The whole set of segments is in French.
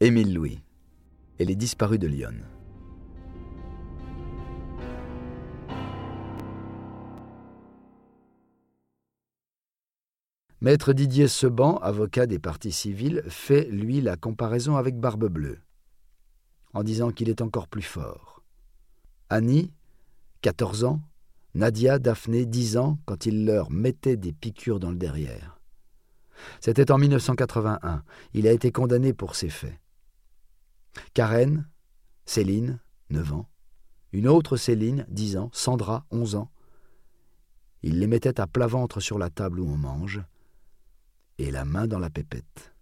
Émile Louis et les disparus de Lyon. Maître Didier Seban, avocat des partis civils, fait, lui, la comparaison avec Barbe Bleue, en disant qu'il est encore plus fort. Annie, 14 ans, Nadia, Daphné, 10 ans, quand il leur mettait des piqûres dans le derrière. C'était en 1981. Il a été condamné pour ces faits. Karen, Céline, 9 ans, une autre Céline, 10 ans, Sandra, 11 ans. Il les mettait à plat ventre sur la table où on mange, et la main dans la pépette.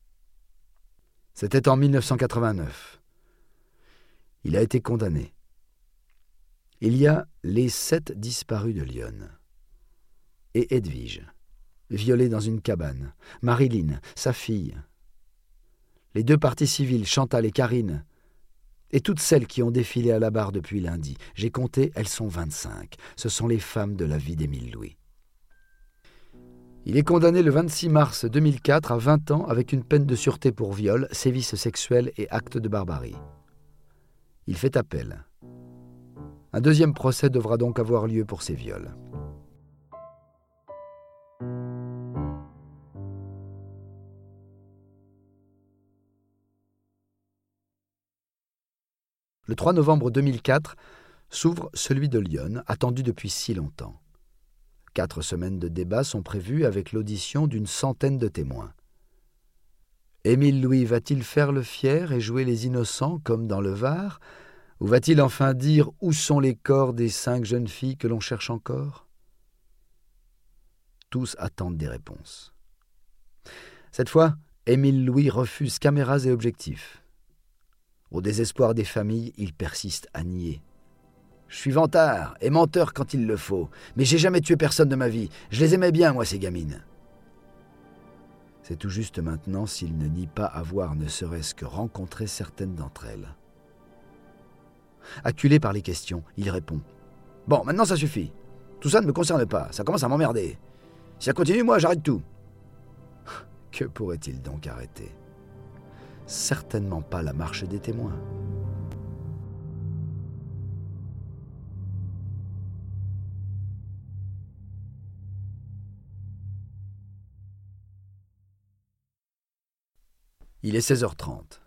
C'était en 1989. Il a été condamné. Il y a les sept disparus de Lyon. Et Edwige, violée dans une cabane. Marilyn, sa fille. Les deux parties civiles, Chantal et Karine. Et toutes celles qui ont défilé à la barre depuis lundi. J'ai compté, elles sont 25. Ce sont les femmes de la vie d'Émile Louis. Il est condamné le 26 mars 2004 à 20 ans avec une peine de sûreté pour viol, sévices sexuels et actes de barbarie. Il fait appel. Un deuxième procès devra donc avoir lieu pour ces viols. Le 3 novembre 2004 s'ouvre celui de Lyon, attendu depuis si longtemps. Quatre semaines de débats sont prévues avec l'audition d'une centaine de témoins. Émile Louis va-t-il faire le fier et jouer les innocents comme dans le Var? Ou va-t-il enfin dire où sont les corps des cinq jeunes filles que l'on cherche encore? Tous attendent des réponses. Cette fois, Émile Louis refuse caméras et objectifs. Au désespoir des familles, il persiste à nier. Je suis vantard et menteur quand il le faut, mais j'ai jamais tué personne de ma vie. Je les aimais bien, moi, ces gamines. C'est tout juste maintenant s'il ne nie pas avoir ne serait-ce que rencontré certaines d'entre elles. Acculé par les questions, il répond Bon, maintenant ça suffit. Tout ça ne me concerne pas, ça commence à m'emmerder. Si ça continue, moi, j'arrête tout. Que pourrait-il donc arrêter? Certainement pas la marche des témoins. Il est 16h30.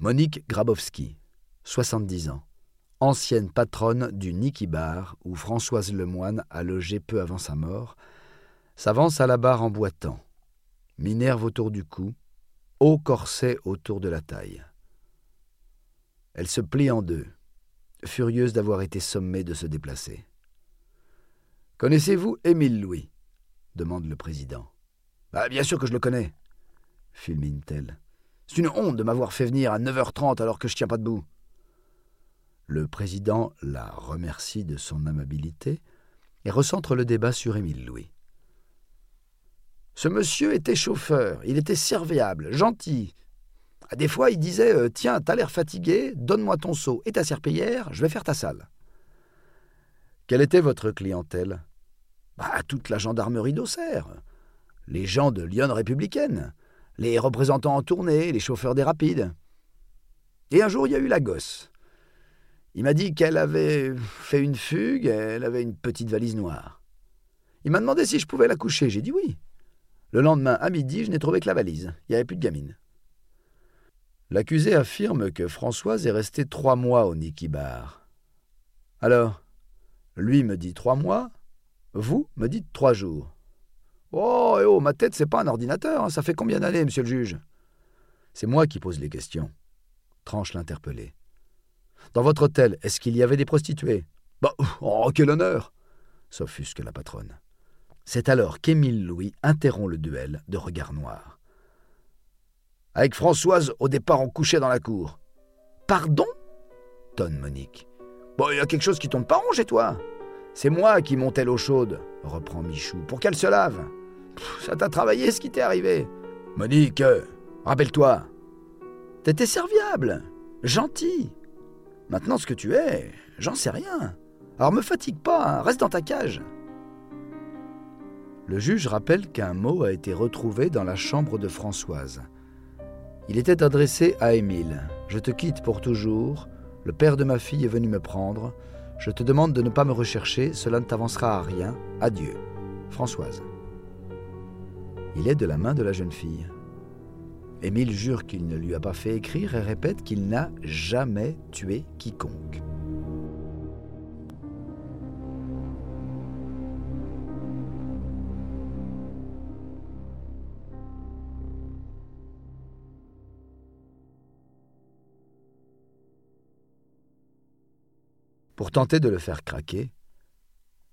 Monique Grabowski, 70 ans, ancienne patronne du Niki Bar où Françoise Lemoine a logé peu avant sa mort, s'avance à la barre en boitant, minerve autour du cou, corset autour de la taille. Elle se plie en deux, furieuse d'avoir été sommée de se déplacer. Connaissez-vous Émile Louis? demande le président. Ah, bien sûr que je le connais, fulmine-t-elle. C'est une honte de m'avoir fait venir à 9h30 alors que je tiens pas debout. Le président la remercie de son amabilité et recentre le débat sur Émile Louis. Ce monsieur était chauffeur, il était serviable, gentil. À des fois, il disait euh, Tiens, t'as l'air fatigué, donne-moi ton seau et ta serpillière, je vais faire ta salle. Quelle était votre clientèle? Bah, Toute la gendarmerie d'Auxerre, les gens de Lyon républicaine, les représentants en tournée, les chauffeurs des rapides. Et un jour, il y a eu la gosse. Il m'a dit qu'elle avait fait une fugue, elle avait une petite valise noire. Il m'a demandé si je pouvais la coucher, j'ai dit oui. Le lendemain, à midi, je n'ai trouvé que la valise. Il n'y avait plus de gamine. L'accusé affirme que Françoise est restée trois mois au Niki Bar. Alors, lui me dit trois mois, vous me dites trois jours. Oh, eh oh, ma tête, c'est pas un ordinateur. Hein. Ça fait combien d'années, monsieur le juge? C'est moi qui pose les questions. Tranche l'interpellé. Dans votre hôtel, est-ce qu'il y avait des prostituées? Bah, oh, quel honneur s'offusque la patronne. C'est alors qu'Émile Louis interrompt le duel de regard noir. Avec Françoise, au départ, on couchait dans la cour. Pardon? tonne Monique. Bon, il y a quelque chose qui tombe pas rond chez toi. C'est moi qui montais l'eau chaude, reprend Michou, pour qu'elle se lave ça t'a travaillé ce qui t'est arrivé. Monique, rappelle-toi. T'étais serviable, gentil. Maintenant, ce que tu es, j'en sais rien. Alors me fatigue pas, hein. reste dans ta cage. Le juge rappelle qu'un mot a été retrouvé dans la chambre de Françoise. Il était adressé à Émile. Je te quitte pour toujours. Le père de ma fille est venu me prendre. Je te demande de ne pas me rechercher, cela ne t'avancera à rien. Adieu. Françoise. Il est de la main de la jeune fille. Émile jure qu'il ne lui a pas fait écrire et répète qu'il n'a jamais tué quiconque. Pour tenter de le faire craquer,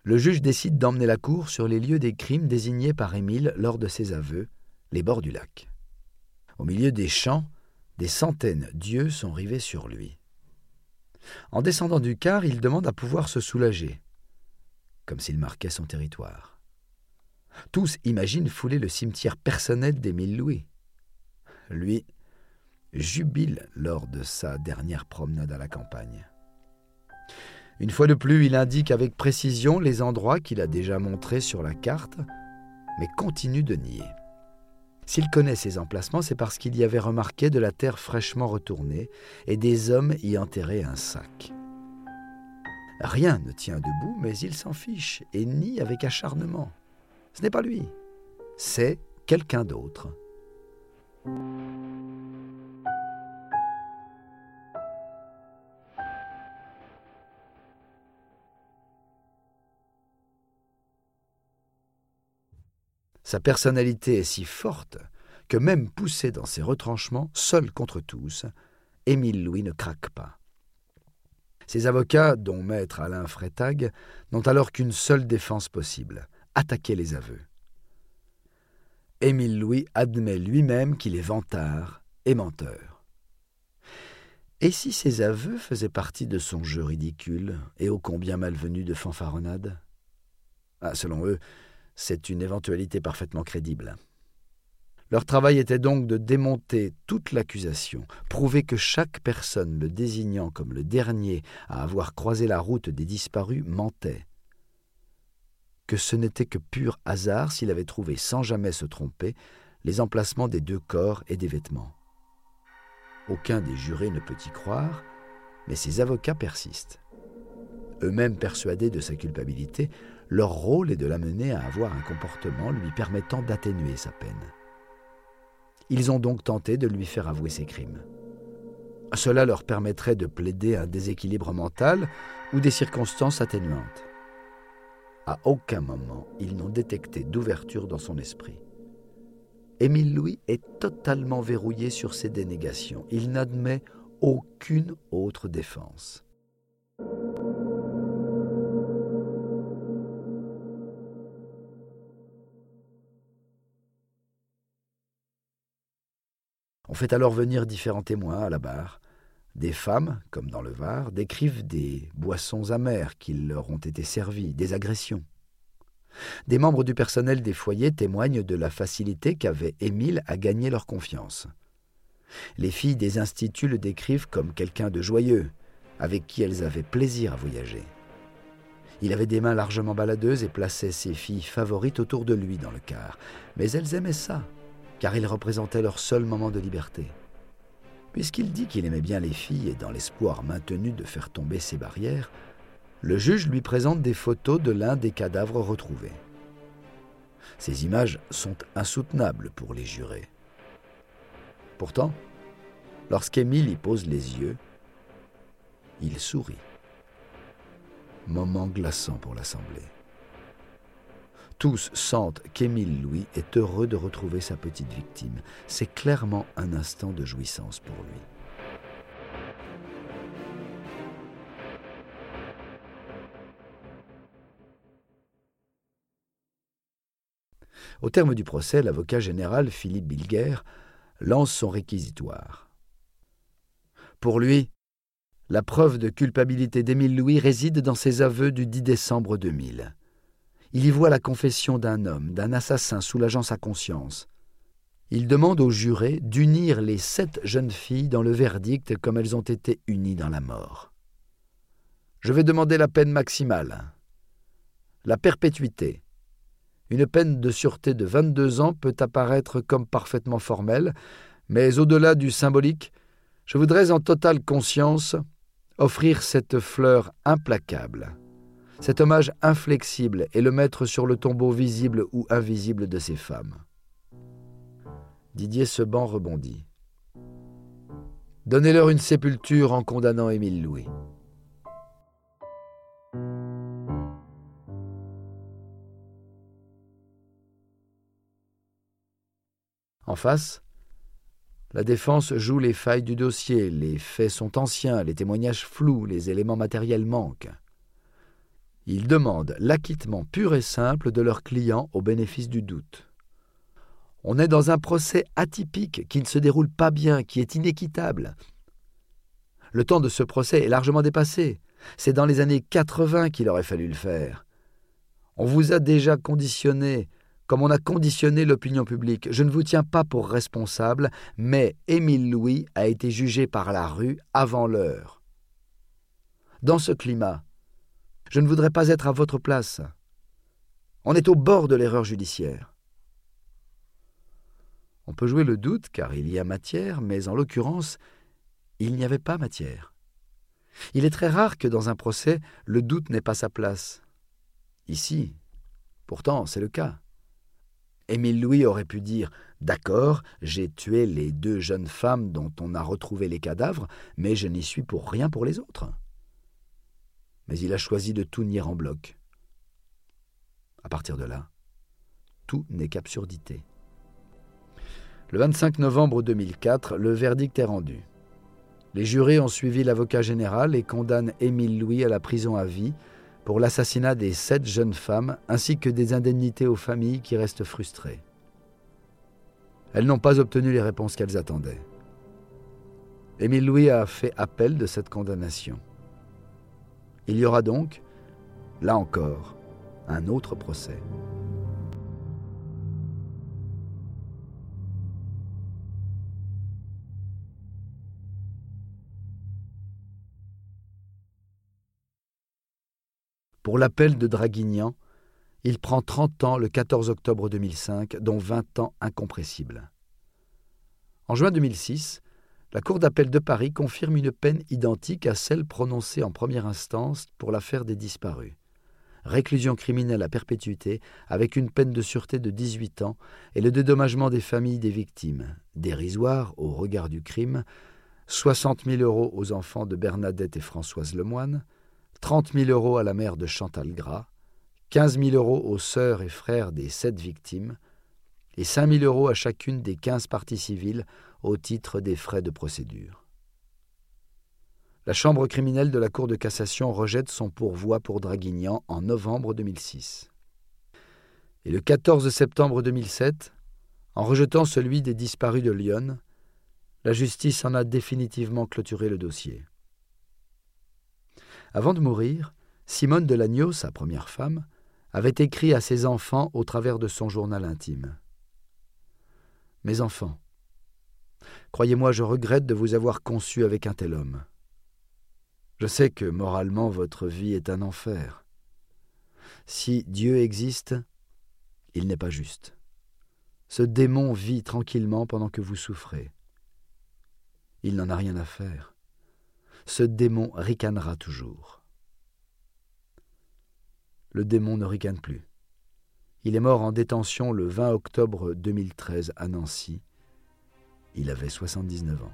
le juge décide d'emmener la cour sur les lieux des crimes désignés par Émile lors de ses aveux, les bords du lac. Au milieu des champs, des centaines d'yeux sont rivés sur lui. En descendant du car, il demande à pouvoir se soulager, comme s'il marquait son territoire. Tous imaginent fouler le cimetière personnel d'Émile Louis. Lui jubile lors de sa dernière promenade à la campagne. Une fois de plus, il indique avec précision les endroits qu'il a déjà montrés sur la carte, mais continue de nier. S'il connaît ces emplacements, c'est parce qu'il y avait remarqué de la terre fraîchement retournée et des hommes y enterraient un sac. Rien ne tient debout, mais il s'en fiche et nie avec acharnement. Ce n'est pas lui, c'est quelqu'un d'autre. Sa personnalité est si forte que même poussé dans ses retranchements, seul contre tous, Émile Louis ne craque pas. Ses avocats, dont maître Alain Freitag, n'ont alors qu'une seule défense possible attaquer les aveux. Émile Louis admet lui-même qu'il est vantard et menteur. Et si ces aveux faisaient partie de son jeu ridicule et ô combien malvenu de fanfaronnade ah, Selon eux, c'est une éventualité parfaitement crédible. Leur travail était donc de démonter toute l'accusation, prouver que chaque personne le désignant comme le dernier à avoir croisé la route des disparus mentait, que ce n'était que pur hasard s'il avait trouvé sans jamais se tromper les emplacements des deux corps et des vêtements. Aucun des jurés ne peut y croire, mais ses avocats persistent. Eux-mêmes persuadés de sa culpabilité, leur rôle est de l'amener à avoir un comportement lui permettant d'atténuer sa peine. Ils ont donc tenté de lui faire avouer ses crimes. Cela leur permettrait de plaider un déséquilibre mental ou des circonstances atténuantes. À aucun moment ils n'ont détecté d'ouverture dans son esprit. Émile Louis est totalement verrouillé sur ses dénégations. Il n'admet aucune autre défense. On fait alors venir différents témoins à la barre. Des femmes, comme dans le Var, décrivent des boissons amères qui leur ont été servies, des agressions. Des membres du personnel des foyers témoignent de la facilité qu'avait Émile à gagner leur confiance. Les filles des instituts le décrivent comme quelqu'un de joyeux, avec qui elles avaient plaisir à voyager. Il avait des mains largement baladeuses et plaçait ses filles favorites autour de lui dans le car, mais elles aimaient ça, car il représentait leur seul moment de liberté. Puisqu'il dit qu'il aimait bien les filles et dans l'espoir maintenu de faire tomber ses barrières, le juge lui présente des photos de l'un des cadavres retrouvés. Ces images sont insoutenables pour les jurés. Pourtant, lorsqu'Émile y pose les yeux, il sourit. Moment glaçant pour l'Assemblée. Tous sentent qu'Émile Louis est heureux de retrouver sa petite victime. C'est clairement un instant de jouissance pour lui. Au terme du procès, l'avocat général Philippe Bilger lance son réquisitoire. Pour lui, la preuve de culpabilité d'Émile Louis réside dans ses aveux du 10 décembre 2000. Il y voit la confession d'un homme, d'un assassin soulageant sa conscience. Il demande aux jurés d'unir les sept jeunes filles dans le verdict comme elles ont été unies dans la mort. Je vais demander la peine maximale. La perpétuité. Une peine de sûreté de 22 ans peut apparaître comme parfaitement formelle, Mais au-delà du symbolique, je voudrais en totale conscience offrir cette fleur implacable, cet hommage inflexible et le mettre sur le tombeau visible ou invisible de ces femmes. Didier Seban rebondit. Donnez-leur une sépulture en condamnant Émile Louis. En face, la défense joue les failles du dossier, les faits sont anciens, les témoignages flous, les éléments matériels manquent. Ils demandent l'acquittement pur et simple de leur client au bénéfice du doute. On est dans un procès atypique qui ne se déroule pas bien, qui est inéquitable. Le temps de ce procès est largement dépassé. C'est dans les années 80 qu'il aurait fallu le faire. On vous a déjà conditionné comme on a conditionné l'opinion publique. Je ne vous tiens pas pour responsable, mais Émile Louis a été jugé par la rue avant l'heure. Dans ce climat, je ne voudrais pas être à votre place. On est au bord de l'erreur judiciaire. On peut jouer le doute car il y a matière, mais en l'occurrence, il n'y avait pas matière. Il est très rare que dans un procès, le doute n'ait pas sa place. Ici, pourtant, c'est le cas. Émile Louis aurait pu dire D'accord, j'ai tué les deux jeunes femmes dont on a retrouvé les cadavres, mais je n'y suis pour rien pour les autres. Mais il a choisi de tout nier en bloc. À partir de là, tout n'est qu'absurdité. Le 25 novembre 2004, le verdict est rendu. Les jurés ont suivi l'avocat général et condamnent Émile Louis à la prison à vie pour l'assassinat des sept jeunes femmes ainsi que des indemnités aux familles qui restent frustrées. Elles n'ont pas obtenu les réponses qu'elles attendaient. Émile Louis a fait appel de cette condamnation. Il y aura donc, là encore, un autre procès. Pour l'appel de Draguignan, il prend 30 ans le 14 octobre 2005, dont 20 ans incompressibles. En juin 2006, la Cour d'appel de Paris confirme une peine identique à celle prononcée en première instance pour l'affaire des disparus. Réclusion criminelle à perpétuité avec une peine de sûreté de 18 ans et le dédommagement des familles des victimes, dérisoire au regard du crime, 60 000 euros aux enfants de Bernadette et Françoise Lemoine, 30 000 euros à la mère de Chantal Gras, 15 000 euros aux sœurs et frères des sept victimes, et 5 000 euros à chacune des 15 parties civiles au titre des frais de procédure. La Chambre criminelle de la Cour de cassation rejette son pourvoi pour Draguignan en novembre 2006. Et le 14 septembre 2007, en rejetant celui des disparus de Lyon, la justice en a définitivement clôturé le dossier. Avant de mourir, Simone de Lagneau, sa première femme, avait écrit à ses enfants au travers de son journal intime. Mes enfants, croyez-moi, je regrette de vous avoir conçu avec un tel homme. Je sais que moralement votre vie est un enfer. Si Dieu existe, il n'est pas juste. Ce démon vit tranquillement pendant que vous souffrez. Il n'en a rien à faire ce démon ricanera toujours. Le démon ne ricane plus. Il est mort en détention le 20 octobre 2013 à Nancy. Il avait 79 ans.